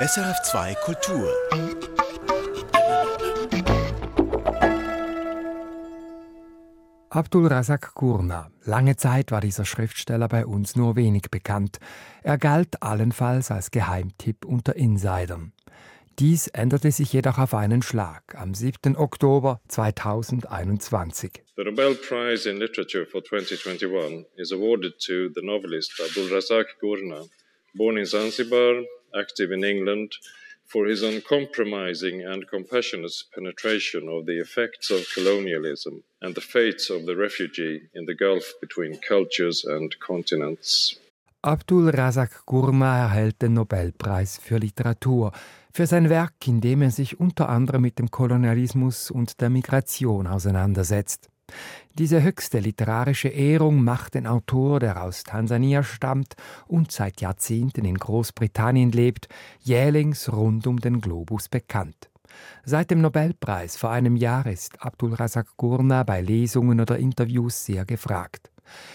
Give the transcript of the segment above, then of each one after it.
SRF2 Kultur. Abdul Razak Gurna. Lange Zeit war dieser Schriftsteller bei uns nur wenig bekannt. Er galt allenfalls als Geheimtipp unter Insidern. Dies änderte sich jedoch auf einen Schlag am 7. Oktober 2021. The Nobel Prize in Literature for 2021 is awarded to the novelist Abdul Razak Gurna, born in Zanzibar, active in England, for his uncompromising and compassionate penetration of the effects of colonialism and the fates of the refugee in the gulf between cultures and continents. Abdul Razak Gurma erhält den Nobelpreis für Literatur für sein Werk, in dem er sich unter anderem mit dem Kolonialismus und der Migration auseinandersetzt. Diese höchste literarische Ehrung macht den Autor, der aus Tansania stammt und seit Jahrzehnten in Großbritannien lebt, jählings rund um den Globus bekannt. Seit dem Nobelpreis vor einem Jahr ist Abdul Razak Gurna bei Lesungen oder Interviews sehr gefragt.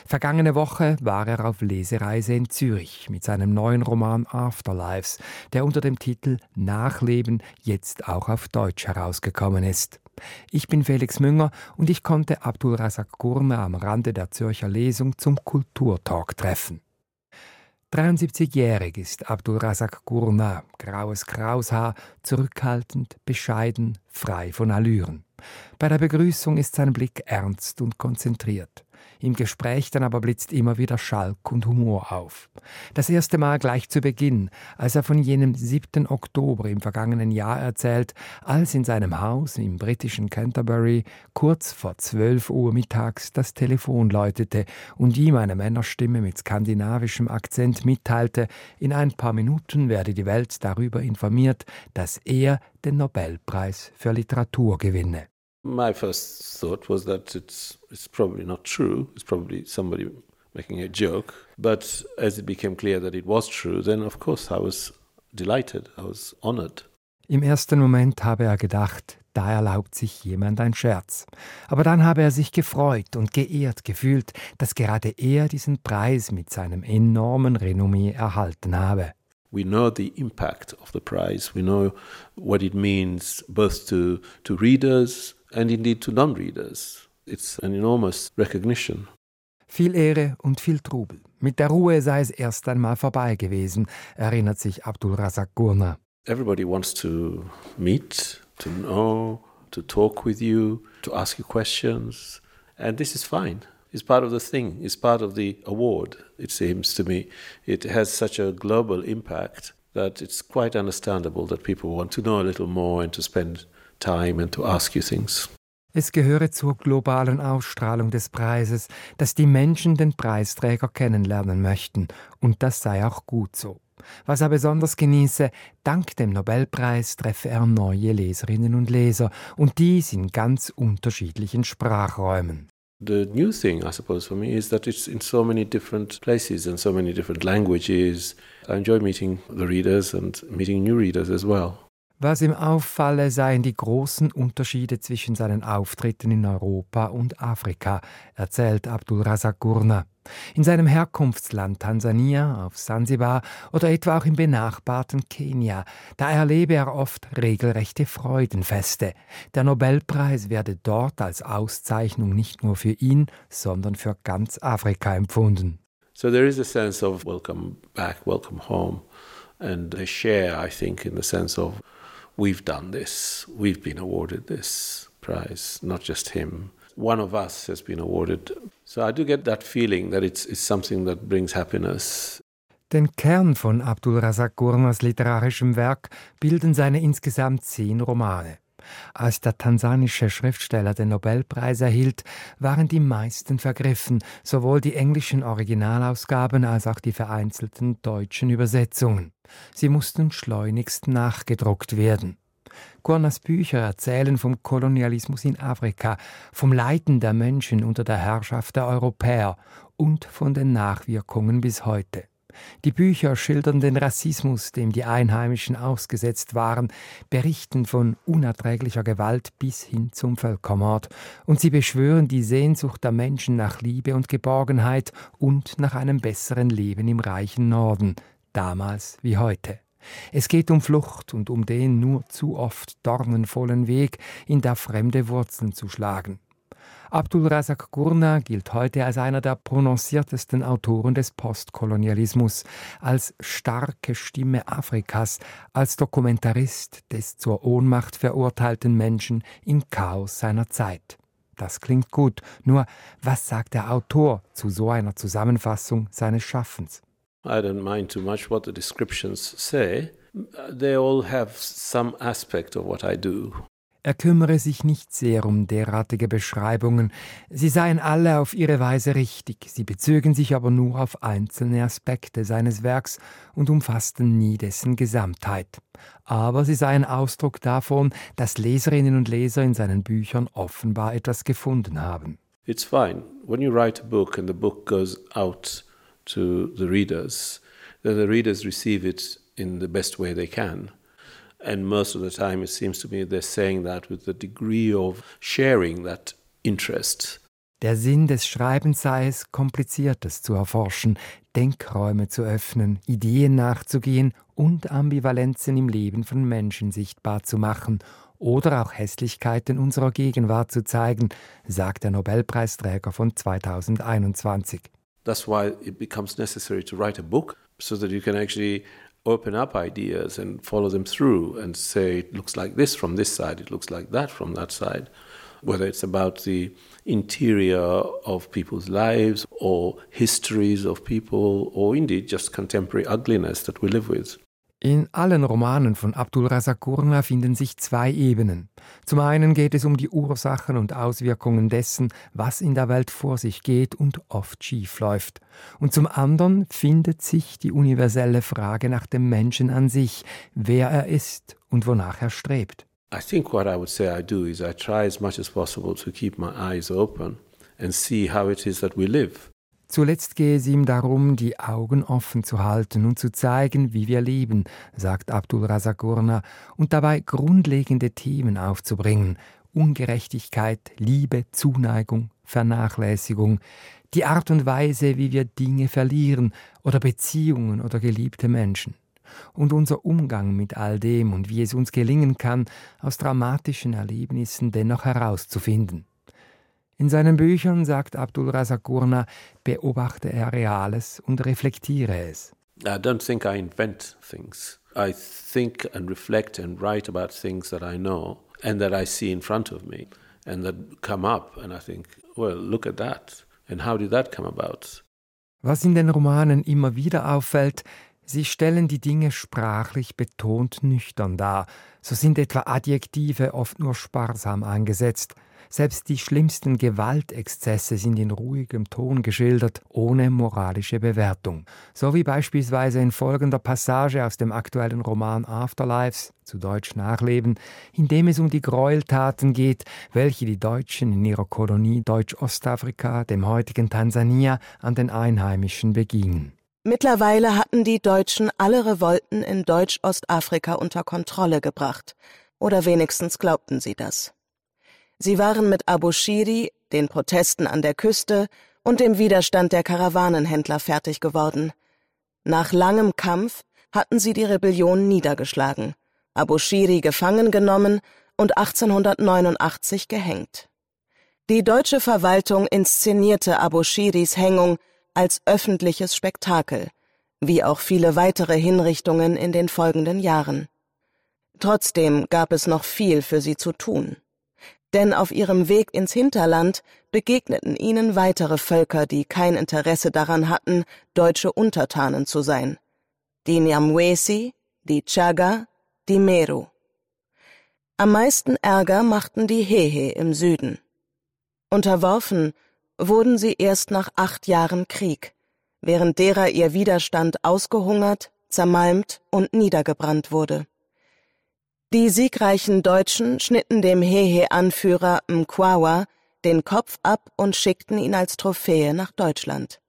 Vergangene Woche war er auf Lesereise in Zürich mit seinem neuen Roman Afterlives, der unter dem Titel Nachleben jetzt auch auf Deutsch herausgekommen ist. Ich bin Felix Münger und ich konnte Abdul Razak Gurna am Rande der Zürcher Lesung zum Kulturtalk treffen. 73-jährig ist Abdul Razak Gurna, graues Kraushaar, zurückhaltend, bescheiden, frei von Allüren. Bei der Begrüßung ist sein Blick ernst und konzentriert. Im Gespräch dann aber blitzt immer wieder Schalk und Humor auf. Das erste Mal gleich zu Beginn, als er von jenem 7. Oktober im vergangenen Jahr erzählt, als in seinem Haus im britischen Canterbury kurz vor 12 Uhr mittags das Telefon läutete und ihm eine Männerstimme mit skandinavischem Akzent mitteilte, in ein paar Minuten werde die Welt darüber informiert, dass er den Nobelpreis für Literatur gewinne. My first thought was that it's, it's probably not true. It's probably somebody making a joke. But as it became clear that it was true, then of course I was delighted. I was honored. Im ersten Moment habe er gedacht, da erlaubt sich jemand ein Scherz. Aber dann habe er sich gefreut und geehrt gefühlt, dass gerade er diesen Preis mit seinem enormen Renommee erhalten habe. We know the impact of the prize. We know what it means both to, to readers and indeed to non-readers. It's an enormous recognition. Viel Ehre und viel Trubel. Mit der Ruhe sei es erst einmal vorbei gewesen, erinnert sich Abdul Razak Gurna. Everybody wants to meet, to know, to talk with you, to ask you questions, and this is fine. It's part of the thing. It's part of the award. It seems to me it has such a global impact that it's quite understandable that people want to know a little more and to spend time and to ask you things. Es gehöre zur globalen Ausstrahlung des Preises, dass die Menschen den Preisträger kennenlernen möchten, und das sei auch gut so. Was er besonders genieße, dank dem Nobelpreis treffe er neue Leserinnen und Leser, und dies in ganz unterschiedlichen Sprachräumen. The new thing, I suppose, for me is that it's in so many different places and so many different languages. I enjoy meeting the readers and meeting new readers as well. Was ihm auffalle, seien die großen Unterschiede zwischen seinen Auftritten in Europa und Afrika, erzählt Abdul Razak Gurna. In seinem Herkunftsland Tansania, auf Sansibar oder etwa auch im benachbarten Kenia, da erlebe er oft regelrechte Freudenfeste. Der Nobelpreis werde dort als Auszeichnung nicht nur für ihn, sondern für ganz Afrika empfunden. So there is a sense of welcome back, welcome home, and a share, I think, in the sense of we've done this, we've been awarded this prize, not just him. One of us has been awarded. So I do get that feeling that it's, it's something that brings happiness. Den Kern von Abdul Razak Gurnas literarischem Werk bilden seine insgesamt zehn Romane. Als der tansanische Schriftsteller den Nobelpreis erhielt, waren die meisten vergriffen, sowohl die englischen Originalausgaben als auch die vereinzelten deutschen Übersetzungen. Sie mussten schleunigst nachgedruckt werden. Gurnas Bücher erzählen vom Kolonialismus in Afrika, vom Leiden der Menschen unter der Herrschaft der Europäer und von den Nachwirkungen bis heute. Die Bücher schildern den Rassismus, dem die Einheimischen ausgesetzt waren, berichten von unerträglicher Gewalt bis hin zum Völkermord, und sie beschwören die Sehnsucht der Menschen nach Liebe und Geborgenheit und nach einem besseren Leben im reichen Norden, damals wie heute. Es geht um Flucht und um den nur zu oft dornenvollen Weg, in der fremde Wurzeln zu schlagen. Abdul Razak Gurna gilt heute als einer der prononciertesten Autoren des Postkolonialismus, als starke Stimme Afrikas, als Dokumentarist des zur Ohnmacht verurteilten Menschen im Chaos seiner Zeit. Das klingt gut, nur was sagt der Autor zu so einer Zusammenfassung seines Schaffens? I don't mind too much what the descriptions say. They all have some aspect of what I do. Er kümmere sich nicht sehr um derartige Beschreibungen, sie seien alle auf ihre Weise richtig, sie bezögen sich aber nur auf einzelne Aspekte seines Werks und umfassten nie dessen Gesamtheit. Aber sie seien Ausdruck davon, dass Leserinnen und Leser in seinen Büchern offenbar etwas gefunden haben. It's fine. When you write a book and the book goes out to the readers, then the readers receive it in the best way they can. And most of the time, it seems to me they're saying that with a degree of sharing that interest. Der Sinn des Schreibens sei es, Kompliziertes zu erforschen, Denkräume zu öffnen, Ideen nachzugehen und Ambivalenzen im Leben von Menschen sichtbar zu machen oder auch Hässlichkeiten unserer Gegenwart zu zeigen, sagt der Nobelpreisträger von 2021. That's why it becomes necessary to write a book so that you can actually open up ideas and follow them through and say it looks like this from this side, it looks like that from that side. Whether it's about the interior of people's lives or histories of people or indeed just contemporary ugliness that we live with. In allen Romanen von Abdul Razak Gurna finden sich zwei Ebenen. Zum einen geht es um die Ursachen und Auswirkungen dessen, was in der Welt vor sich geht und oft schief läuft. Und zum anderen findet sich die universelle Frage nach dem Menschen an sich, wer er ist und wonach er strebt. I think what I would say I do is I try as much as possible to keep my eyes open and see how it is that we live. Zuletzt gehe es ihm darum, die Augen offen zu halten und zu zeigen, wie wir leben, sagt Abdul Razagurna, und dabei grundlegende Themen aufzubringen. Ungerechtigkeit, Liebe, Zuneigung, Vernachlässigung, die Art und Weise, wie wir Dinge verlieren oder Beziehungen oder geliebte Menschen. Und unser Umgang mit all dem und wie es uns gelingen kann, aus dramatischen Erlebnissen dennoch herauszufinden. In seinen Büchern, sagt Abdul Razak Gurna, beobachte er Reales und reflektiere es. I don't think I invent things. I think and reflect and write about things that I know and that I see in front of me and that come up and I think, well, look at that. And how did that come about? Was in den Romanen immer wieder auffällt, sie stellen die Dinge sprachlich betont nüchtern dar. So sind etwa Adjektive oft nur sparsam eingesetzt. Selbst die schlimmsten Gewaltexzesse sind in ruhigem Ton geschildert, ohne moralische Bewertung. So wie beispielsweise in folgender Passage aus dem aktuellen Roman Afterlives, zu Deutsch Nachleben, in dem es um die Gräueltaten geht, welche die Deutschen in ihrer Kolonie Deutsch-Ostafrika, dem heutigen Tansania, an den Einheimischen begingen. Mittlerweile hatten die Deutschen alle Revolten in Deutsch-Ostafrika unter Kontrolle gebracht. Oder wenigstens glaubten sie das. Sie waren mit Abu Shiri, den Protesten an der Küste und dem Widerstand der Karawanenhändler fertig geworden. Nach langem Kampf hatten sie die Rebellion niedergeschlagen, Abu Shiri gefangen genommen und 1889 gehängt. Die deutsche Verwaltung inszenierte Abu Shiris Hängung als öffentliches Spektakel, wie auch viele weitere Hinrichtungen in den folgenden Jahren. Trotzdem gab es noch viel für sie zu tun denn auf ihrem Weg ins Hinterland begegneten ihnen weitere Völker, die kein Interesse daran hatten, deutsche Untertanen zu sein. Die Nyamwesi, die Chaga, die Meru. Am meisten Ärger machten die Hehe im Süden. Unterworfen wurden sie erst nach acht Jahren Krieg, während derer ihr Widerstand ausgehungert, zermalmt und niedergebrannt wurde. Die siegreichen Deutschen schnitten dem Hehe-Anführer Mkwawa den Kopf ab und schickten ihn als Trophäe nach Deutschland.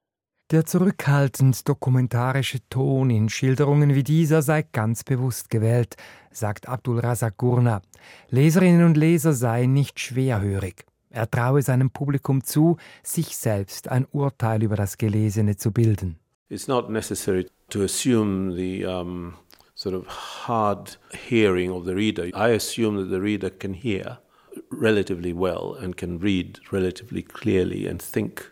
Der zurückhaltend dokumentarische Ton in Schilderungen wie dieser sei ganz bewusst gewählt, sagt Abdul Razak Gurna. Leserinnen und Leser seien nicht schwerhörig. Er traue seinem Publikum zu, sich selbst ein Urteil über das Gelesene zu bilden. It's not necessary to assume the um sort of hard hearing of the reader. I assume that the reader can hear relatively well and can read relatively clearly and think.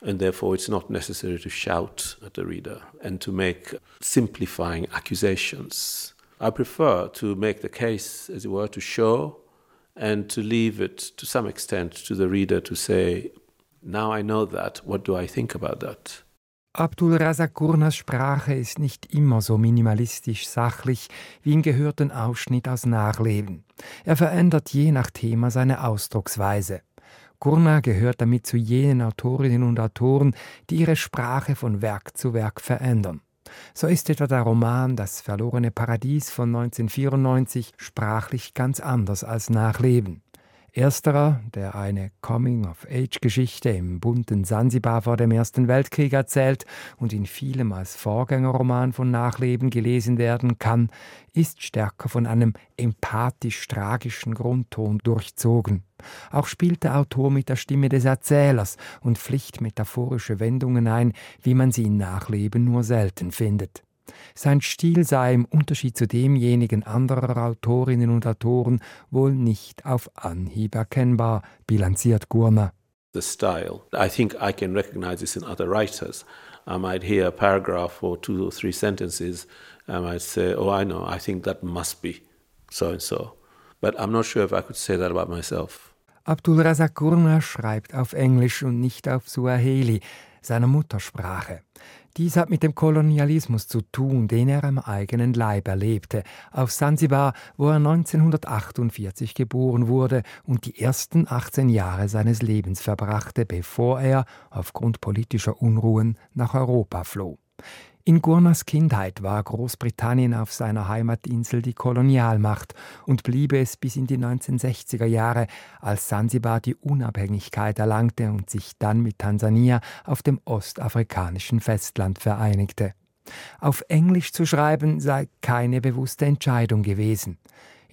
And therefore, it's not necessary to shout at the reader and to make simplifying accusations. I prefer to make the case, as it were, to show and to leave it to some extent to the reader to say, Now I know that, what do I think about that? Abdul Razak Gurnas Sprache ist nicht immer so minimalistisch sachlich wie im gehörten Ausschnitt aus Nachleben. Er verändert je nach Thema seine Ausdrucksweise. Gurna gehört damit zu jenen Autorinnen und Autoren, die ihre Sprache von Werk zu Werk verändern. So ist etwa der Roman Das verlorene Paradies von 1994 sprachlich ganz anders als Nachleben. Ersterer, der eine Coming-of-Age-Geschichte im bunten Sansibar vor dem Ersten Weltkrieg erzählt und in vielem als Vorgängerroman von Nachleben gelesen werden kann, ist stärker von einem empathisch-tragischen Grundton durchzogen. Auch spielt der Autor mit der Stimme des Erzählers und pflicht metaphorische Wendungen ein, wie man sie in Nachleben nur selten findet. Sein Stil sei im Unterschied zu demjenigen anderer Autorinnen und Autoren wohl nicht auf Anhieb erkennbar, bilanziert Gurner. The style. I think I can recognize this in other writers. I might hear a paragraph or two or three sentences. I might say, oh, I know, I think that must be so and so. But I'm not sure if I could say that about myself. Abdul Razak Gurna schreibt auf Englisch und nicht auf Suaheli, seiner Muttersprache. Dies hat mit dem Kolonialismus zu tun, den er am eigenen Leib erlebte, auf Sansibar, wo er 1948 geboren wurde und die ersten 18 Jahre seines Lebens verbrachte, bevor er aufgrund politischer Unruhen nach Europa floh. In Gurnas Kindheit war Großbritannien auf seiner Heimatinsel die Kolonialmacht und blieb es bis in die 1960er Jahre, als Sansibar die Unabhängigkeit erlangte und sich dann mit Tansania auf dem ostafrikanischen Festland vereinigte. Auf Englisch zu schreiben sei keine bewusste Entscheidung gewesen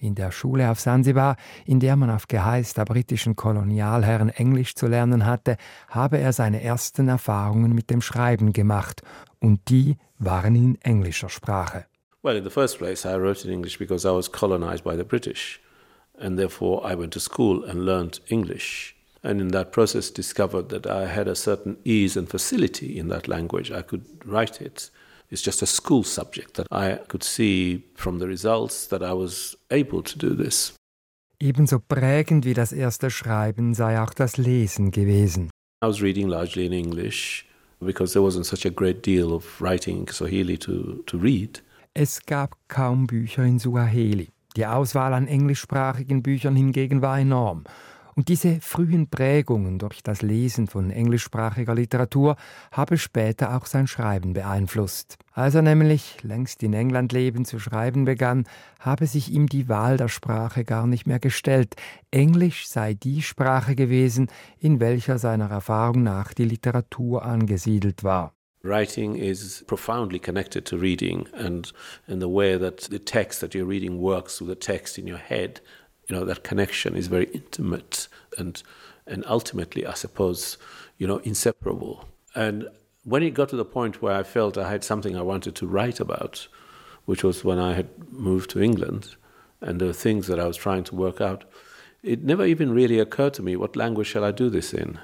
in der Schule auf Sansibar, in der man auf Geheiß der britischen Kolonialherren Englisch zu lernen hatte, habe er seine ersten Erfahrungen mit dem Schreiben gemacht, und die waren in englischer Sprache. Well, in the first place, I wrote in English because I was colonized by the British, and therefore I went to school and learned English. And in that process, discovered that I had a certain ease and facility in that language. I could write it It's just a school subject that I could see from the results that I was able to do this. Ebenso prägend wie das erste Schreiben sei auch das Lesen gewesen. I was reading largely in English because there wasn't such a great deal of writing in Swahili to, to read. Es gab kaum Bücher in Suaheli. Die Auswahl an englischsprachigen Büchern hingegen war enorm. Und diese frühen Prägungen durch das Lesen von englischsprachiger Literatur habe später auch sein Schreiben beeinflusst. Als er nämlich längst in England leben zu schreiben begann, habe sich ihm die Wahl der Sprache gar nicht mehr gestellt. Englisch sei die Sprache gewesen, in welcher seiner Erfahrung nach die Literatur angesiedelt war. Writing is profoundly connected to reading, and in the way that the text that you're reading works with the text in your head you know that connection is very intimate and and ultimately I suppose you know inseparable. And when it got to the point where I felt I had something I wanted to write about which was when I had moved to England and the things that I was trying to work out it never even really occurred to me what language shall I do this in?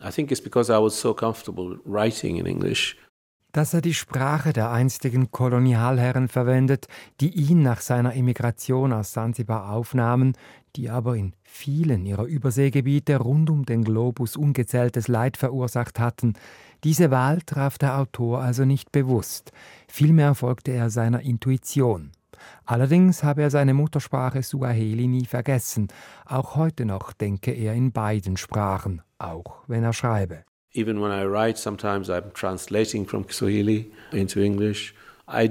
I think it's because I was so comfortable writing in English dass er die Sprache der einstigen Kolonialherren verwendet, die ihn nach seiner Emigration aus Sansibar aufnahmen, die aber in vielen ihrer Überseegebiete rund um den Globus ungezähltes Leid verursacht hatten. Diese Wahl traf der Autor also nicht bewusst, vielmehr folgte er seiner Intuition. Allerdings habe er seine Muttersprache Suaheli nie vergessen, auch heute noch denke er in beiden Sprachen, auch wenn er schreibe. Even when I write, sometimes I'm translating from Kiswahili into English. I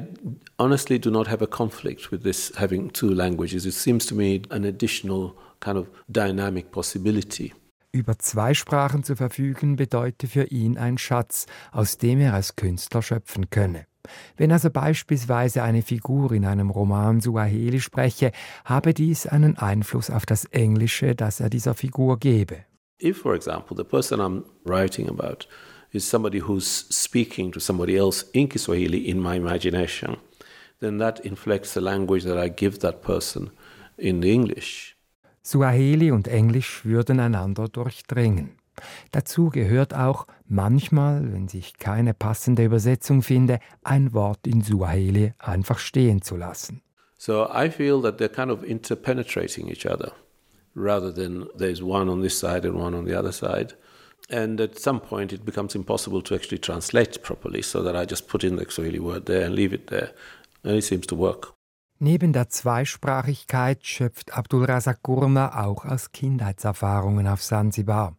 honestly do not have a conflict with this having two languages. It seems to me an additional kind of dynamic possibility. Über zwei Sprachen zu verfügen bedeute für ihn ein Schatz, aus dem er als Künstler schöpfen könne. Wenn also beispielsweise eine Figur in einem Roman Suaheli spreche, habe dies einen Einfluss auf das Englische, das er dieser Figur gebe. If, for example, the person I'm writing about is somebody who's speaking to somebody else in Kiswahili in my imagination, then that inflects the language that I give that person in English. Suaheli und Englisch würden einander durchdringen. Dazu gehört auch manchmal, wenn sich keine passende Übersetzung finde, ein Wort in Suaheli einfach stehen zu lassen. So I feel that they're kind of interpenetrating each other rather than there's one on this side and one on the other side. And at some point it becomes impossible to actually translate properly, so that I just put in the Swahili word there and leave it there. And it seems to work. Neben der Zweisprachigkeit schöpft Abdul Razak auch aus Kindheitserfahrungen auf Sansibar.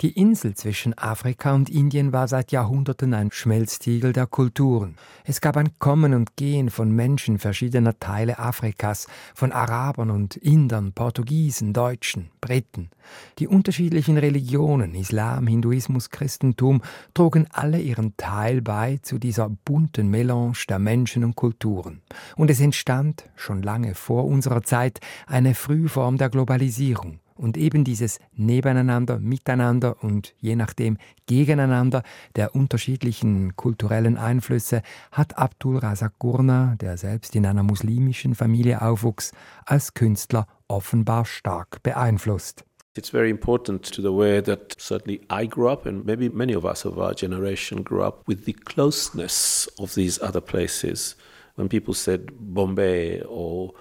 Die Insel zwischen Afrika und Indien war seit Jahrhunderten ein Schmelztiegel der Kulturen. Es gab ein Kommen und Gehen von Menschen verschiedener Teile Afrikas, von Arabern und Indern, Portugiesen, Deutschen, Briten. Die unterschiedlichen Religionen, Islam, Hinduismus, Christentum, trugen alle ihren Teil bei zu dieser bunten Melange der Menschen und Kulturen. Und es entstand, schon lange vor unserer Zeit, eine Frühform der Globalisierung. Und eben dieses Nebeneinander, Miteinander und je nachdem Gegeneinander der unterschiedlichen kulturellen Einflüsse hat Abdul Razak Gurna, der selbst in einer muslimischen Familie aufwuchs, als Künstler offenbar stark beeinflusst. It's very important to the way that certainly I grew up, and maybe many of us of our generation grew up with the closeness of these other places. When people said Bombay or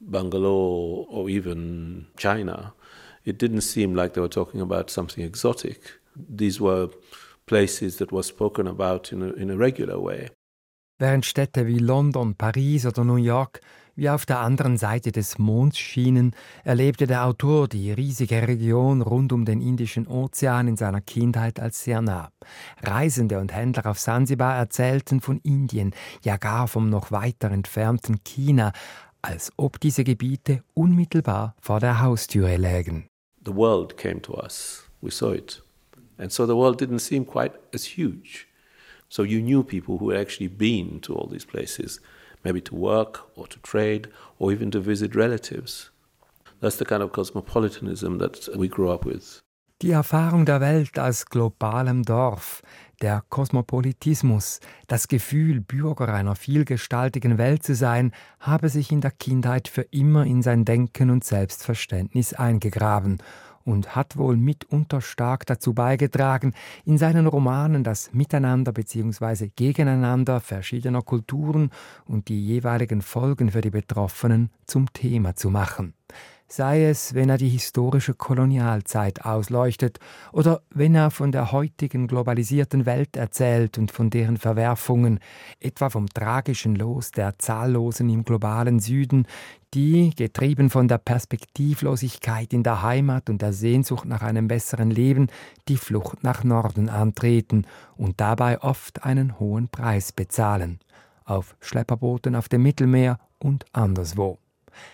Bangalore or even China, it didn't seem like they were talking about something exotic. These were places that were spoken about in a, in a regular way. Während Städte wie London, Paris oder New York wie auf der anderen Seite des Monds schienen, erlebte der Autor die riesige Region rund um den Indischen Ozean in seiner Kindheit als sehr nah. Reisende und Händler auf Sansibar erzählten von Indien, ja gar vom noch weiter entfernten China, als ob diese Gebiete unmittelbar vor der Haustüre lägen. The world came to us. We saw it. And so the world didn't seem quite as huge. So you knew people who had actually been to all these places, maybe to work or to trade or even to visit relatives. That's the kind of cosmopolitanism that we grew up with. Die Erfahrung der Welt als globalem Dorf, der Kosmopolitismus, das Gefühl, Bürger einer vielgestaltigen Welt zu sein, habe sich in der Kindheit für immer in sein Denken und Selbstverständnis eingegraben und hat wohl mitunter stark dazu beigetragen, in seinen Romanen das Miteinander bzw. Gegeneinander verschiedener Kulturen und die jeweiligen Folgen für die Betroffenen zum Thema zu machen sei es, wenn er die historische Kolonialzeit ausleuchtet oder wenn er von der heutigen globalisierten Welt erzählt und von deren Verwerfungen, etwa vom tragischen Los der Zahllosen im globalen Süden, die, getrieben von der Perspektivlosigkeit in der Heimat und der Sehnsucht nach einem besseren Leben, die Flucht nach Norden antreten und dabei oft einen hohen Preis bezahlen, auf Schlepperbooten auf dem Mittelmeer und anderswo.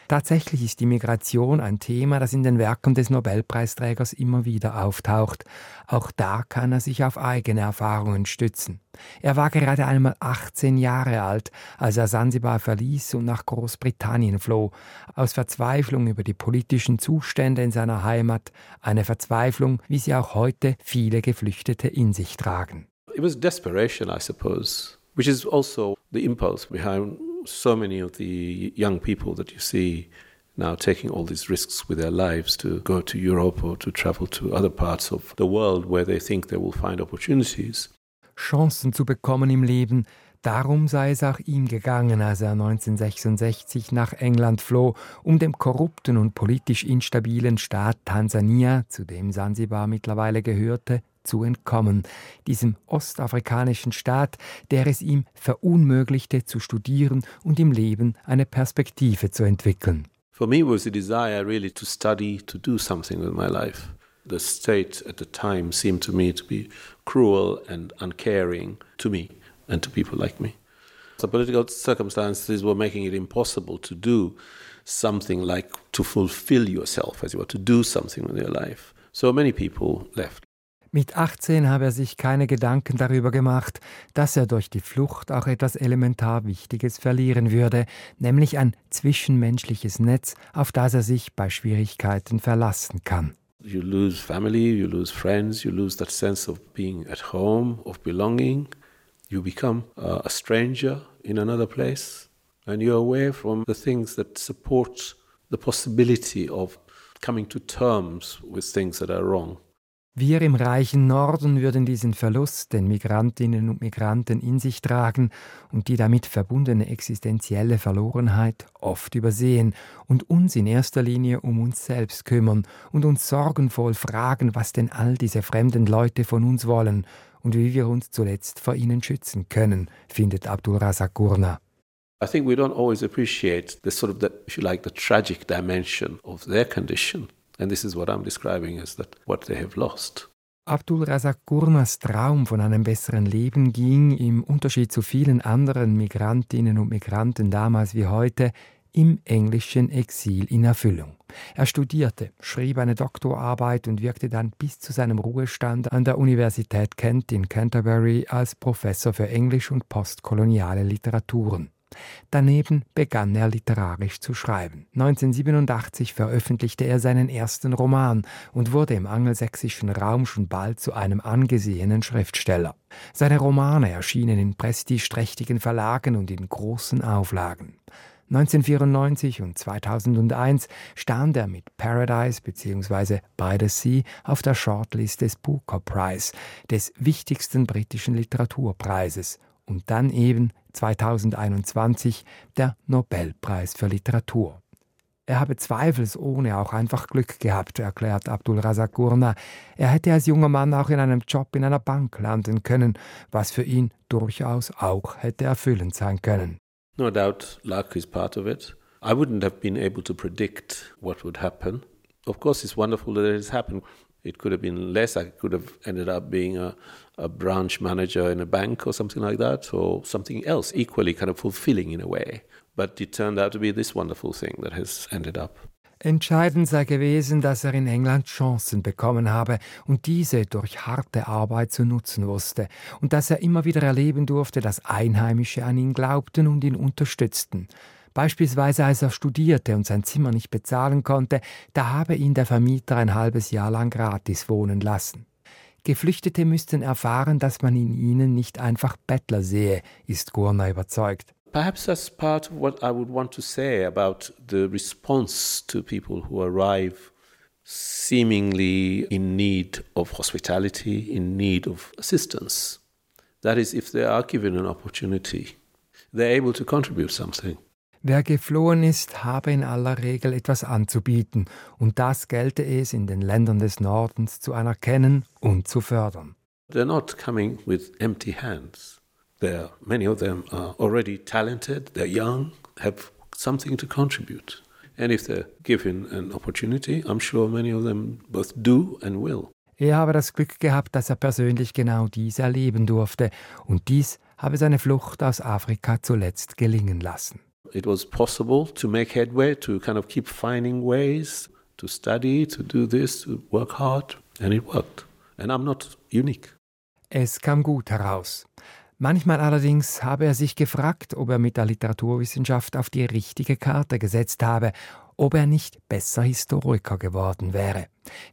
Tatsächlich ist die Migration ein Thema, das in den Werken des Nobelpreisträgers immer wieder auftaucht. Auch da kann er sich auf eigene Erfahrungen stützen. Er war gerade einmal 18 Jahre alt, als er Sansibar verließ und nach Großbritannien floh, aus Verzweiflung über die politischen Zustände in seiner Heimat, eine Verzweiflung, wie sie auch heute viele Geflüchtete in sich tragen. It was desperation, I suppose, which is also the impulse behind so many of the young people that you see now taking all these risks with their lives to go to Europe or to travel to other parts of the world where they think they will find opportunities. Chancen zu bekommen im Leben, darum sei es auch ihm gegangen, als er 1966 nach England floh, um dem korrupten und politisch instabilen Staat Tansania, zu dem Sansibar mittlerweile gehörte, zu entkommen, diesem ostafrikanischen Staat, der es ihm verunmöglichte zu studieren und im Leben eine Perspektive zu entwickeln. For me was the desire really to study, to do something with my life. The state at the time seemed to me to be cruel and uncaring to me and to people like me. The political circumstances were making it impossible to do something like to fulfill yourself, as you were, to do something with your life. So many people left. Mit 18 habe er sich keine Gedanken darüber gemacht, dass er durch die Flucht auch etwas elementar Wichtiges verlieren würde, nämlich ein zwischenmenschliches Netz, auf das er sich bei Schwierigkeiten verlassen kann. You lose family, you lose friends, you lose that sense of being at home, of belonging. You become uh, a stranger in another place. and you're away from the things that support the possibility of coming to terms with things that are wrong. Wir im reichen Norden würden diesen Verlust den Migrantinnen und Migranten in sich tragen und die damit verbundene existenzielle Verlorenheit oft übersehen und uns in erster Linie um uns selbst kümmern und uns sorgenvoll fragen, was denn all diese fremden Leute von uns wollen und wie wir uns zuletzt vor ihnen schützen können, findet Abdul Razak Gurna. I think we don't always appreciate the sort of the, if you like, the tragic dimension of their condition. And this is what I'm describing as that what they have lost. Abdul Razak Gurnas Traum von einem besseren Leben ging im Unterschied zu vielen anderen Migrantinnen und Migranten damals wie heute im englischen Exil in Erfüllung. Er studierte, schrieb eine Doktorarbeit und wirkte dann bis zu seinem Ruhestand an der Universität Kent in Canterbury als Professor für Englisch und postkoloniale Literaturen. Daneben begann er literarisch zu schreiben. 1987 veröffentlichte er seinen ersten Roman und wurde im angelsächsischen Raum schon bald zu einem angesehenen Schriftsteller. Seine Romane erschienen in prestigeträchtigen Verlagen und in großen Auflagen. 1994 und 2001 stand er mit Paradise bzw. By the Sea auf der Shortlist des Booker Prize, des wichtigsten britischen Literaturpreises, und dann eben 2021 der Nobelpreis für Literatur. Er habe zweifelsohne auch einfach Glück gehabt, erklärt Abdul Razak Gurna. Er hätte als junger Mann auch in einem Job in einer Bank landen können, was für ihn durchaus auch hätte erfüllend sein können. No doubt luck is part of it. I wouldn't have been able to predict what would happen. Of course, it's wonderful that it has happened. It could have been less. I could have ended up being a, a branch manager in a bank or something like that, or something else equally kind of fulfilling in a way. But it turned out to be this wonderful thing that has ended up. Entscheidend sei gewesen, dass er in England Chancen bekommen habe und diese durch harte Arbeit zu nutzen wusste und dass er immer wieder erleben durfte, dass Einheimische an ihn glaubten und ihn unterstützten. Beispielsweise als er studierte und sein Zimmer nicht bezahlen konnte, da habe ihn der Vermieter ein halbes Jahr lang gratis wohnen lassen. Geflüchtete müssten erfahren, dass man in ihnen nicht einfach Bettler sehe, ist Gurner überzeugt. Perhaps that's part of what I would want to say about the response to people who arrive seemingly in need of hospitality, in need of assistance. That is, if they are given an opportunity, they're able to contribute something. Wer geflohen ist, habe in aller Regel etwas anzubieten, und das gelte es in den Ländern des Nordens zu anerkennen und zu fördern. They're not coming with empty hands. They're, many of them are already talented, they're young, have something to contribute. And if they're given an opportunity, I'm sure many of them both do and will. Er habe das Glück gehabt, dass er persönlich genau dies erleben durfte, und dies habe seine Flucht aus Afrika zuletzt gelingen lassen. It was possible to make headway, to kind of keep finding ways to study, to do this, to work hard, and it worked. And I'm not unique. Es kam gut heraus. Manchmal allerdings habe er sich gefragt, ob er mit der Literaturwissenschaft auf die richtige Karte gesetzt habe, ob er nicht besser Historiker geworden wäre.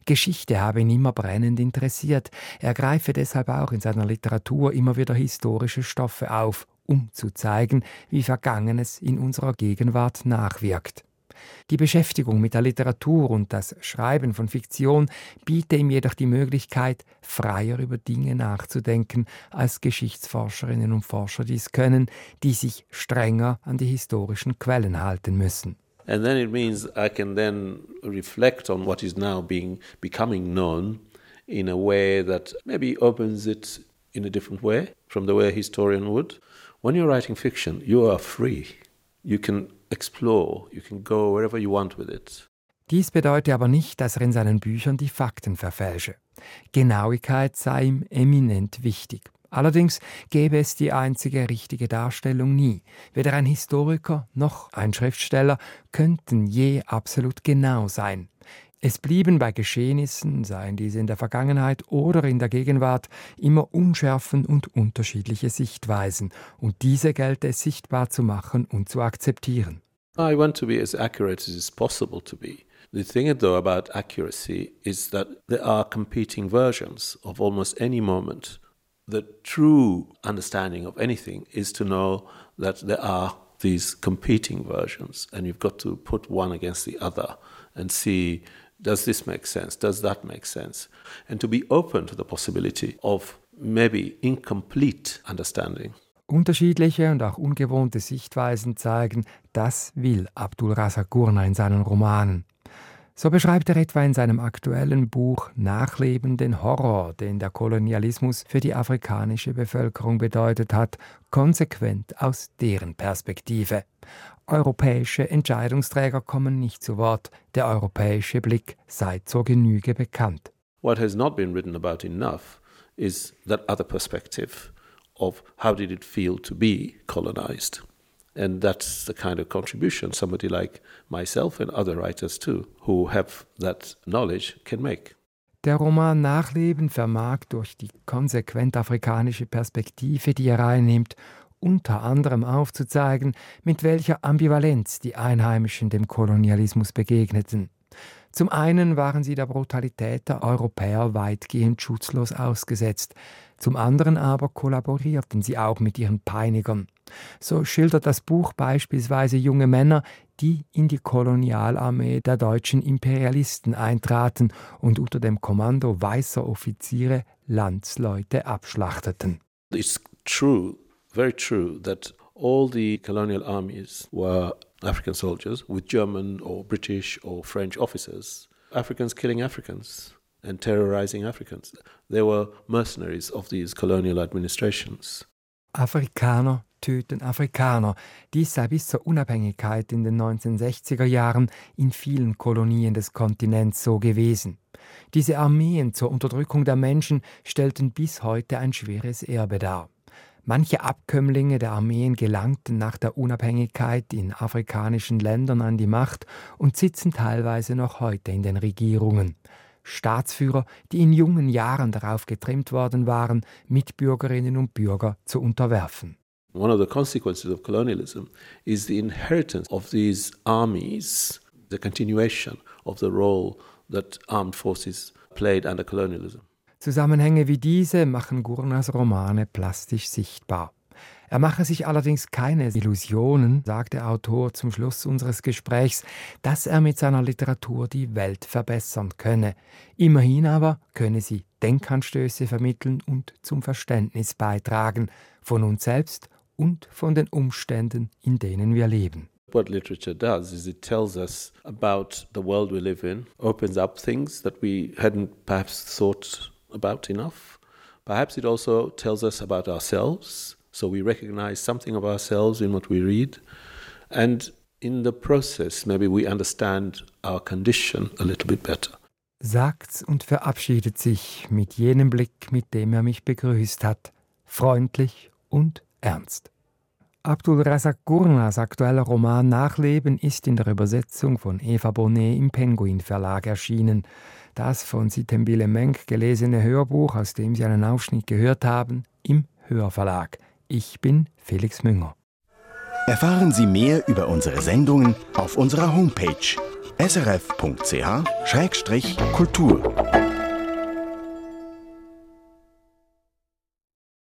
Geschichte habe ihn immer brennend interessiert, er greife deshalb auch in seiner Literatur immer wieder historische Stoffe auf um zu zeigen, wie Vergangenes in unserer Gegenwart nachwirkt. Die Beschäftigung mit der Literatur und das Schreiben von Fiktion biete ihm jedoch die Möglichkeit, freier über Dinge nachzudenken, als Geschichtsforscherinnen und Forscher dies können, die sich strenger an die historischen Quellen halten müssen. And then it means I can then reflect on what is now being becoming known in a way that maybe opens it in a different way from the way a historian would. When you're writing fiction, you are free. You can explore, you can go wherever you want with it. Dies bedeutet aber nicht, dass er in seinen Büchern die Fakten verfälsche. Genauigkeit sei ihm eminent wichtig. Allerdings gäbe es die einzige richtige Darstellung nie. Weder ein Historiker noch ein Schriftsteller könnten je absolut genau sein. Es blieben bei Geschehnissen, seien diese in der Vergangenheit oder in der Gegenwart, immer Unschärfen und unterschiedliche Sichtweisen, und diese gelte es sichtbar zu machen und zu akzeptieren. I want to be as accurate as is possible to be. The thing, though, about accuracy is that there are competing versions of almost any moment. The true understanding of anything is to know that there are these competing versions, and you've got to put one against the other and see does this make sense? Does that make sense? And to be open to the possibility of maybe incomplete understanding. Unterschiedliche und auch ungewohnte Sichtweisen zeigen, das will Abdul Razak Gurna in seinen Romanen. So beschreibt er etwa in seinem aktuellen Buch Nachleben den Horror, den der Kolonialismus für die afrikanische Bevölkerung bedeutet hat, konsequent aus deren Perspektive. Europäische Entscheidungsträger kommen nicht zu Wort, der europäische Blick sei zur Genüge bekannt. What has not been written about enough is that other perspective of how did it feel to be colonized. And that's the kind of contribution somebody like myself and other writers too, who have that knowledge, can make. Der Roman Nachleben vermag durch die konsequent afrikanische Perspektive, die er einnimmt, unter anderem aufzuzeigen, mit welcher Ambivalenz die Einheimischen dem Kolonialismus begegneten. Zum einen waren sie der Brutalität der Europäer weitgehend schutzlos ausgesetzt, zum anderen aber kollaborierten sie auch mit ihren Peinigern. So schildert das Buch beispielsweise junge Männer, die in die Kolonialarmee der deutschen Imperialisten eintraten und unter dem Kommando weißer Offiziere Landsleute abschlachteten. It's true, very true, that all the colonial armies were African soldiers with German or British or French officers, Africans killing Africans and terrorizing Africans. They were mercenaries of these colonial administrations. Afrikaner töten Afrikaner. Dies sei bis zur Unabhängigkeit in den 1960er Jahren in vielen Kolonien des Kontinents so gewesen. Diese Armeen zur Unterdrückung der Menschen stellten bis heute ein schweres Erbe dar. Manche Abkömmlinge der Armeen gelangten nach der Unabhängigkeit in afrikanischen Ländern an die Macht und sitzen teilweise noch heute in den Regierungen. Staatsführer, die in jungen Jahren darauf getrimmt worden waren, Mitbürgerinnen und Bürger zu unterwerfen. One of the consequences of colonialism is the inheritance of these armies, the continuation of the role that armed forces played under colonialism. Zusammenhänge wie diese machen Gurnas Romane plastisch sichtbar. Er mache sich allerdings keine Illusionen, sagt der Autor zum Schluss unseres Gesprächs, dass er mit seiner Literatur die Welt verbessern könne. Immerhin aber könne sie Denkanstöße vermitteln und zum Verständnis beitragen, von uns selbst und von den Umständen, in denen wir leben. What literature does is it tells us about the world we live in, opens up things that we hadn't perhaps thought about enough. Perhaps it also tells us about ourselves, so we recognize something of ourselves in what we read. And in the process, maybe we understand our condition a little bit better. Sagt's und verabschiedet sich mit jenem Blick, mit dem er mich begrüßt hat, freundlich und ernst. Abdul Razak Gurnas aktueller Roman Nachleben ist in der Übersetzung von Eva Bonnet im Penguin Verlag erschienen. Das von Sitembile Menk gelesene Hörbuch, aus dem Sie einen Aufschnitt gehört haben, im Hörverlag. Ich bin Felix Münger. Erfahren Sie mehr über unsere Sendungen auf unserer Homepage srf.ch-kultur.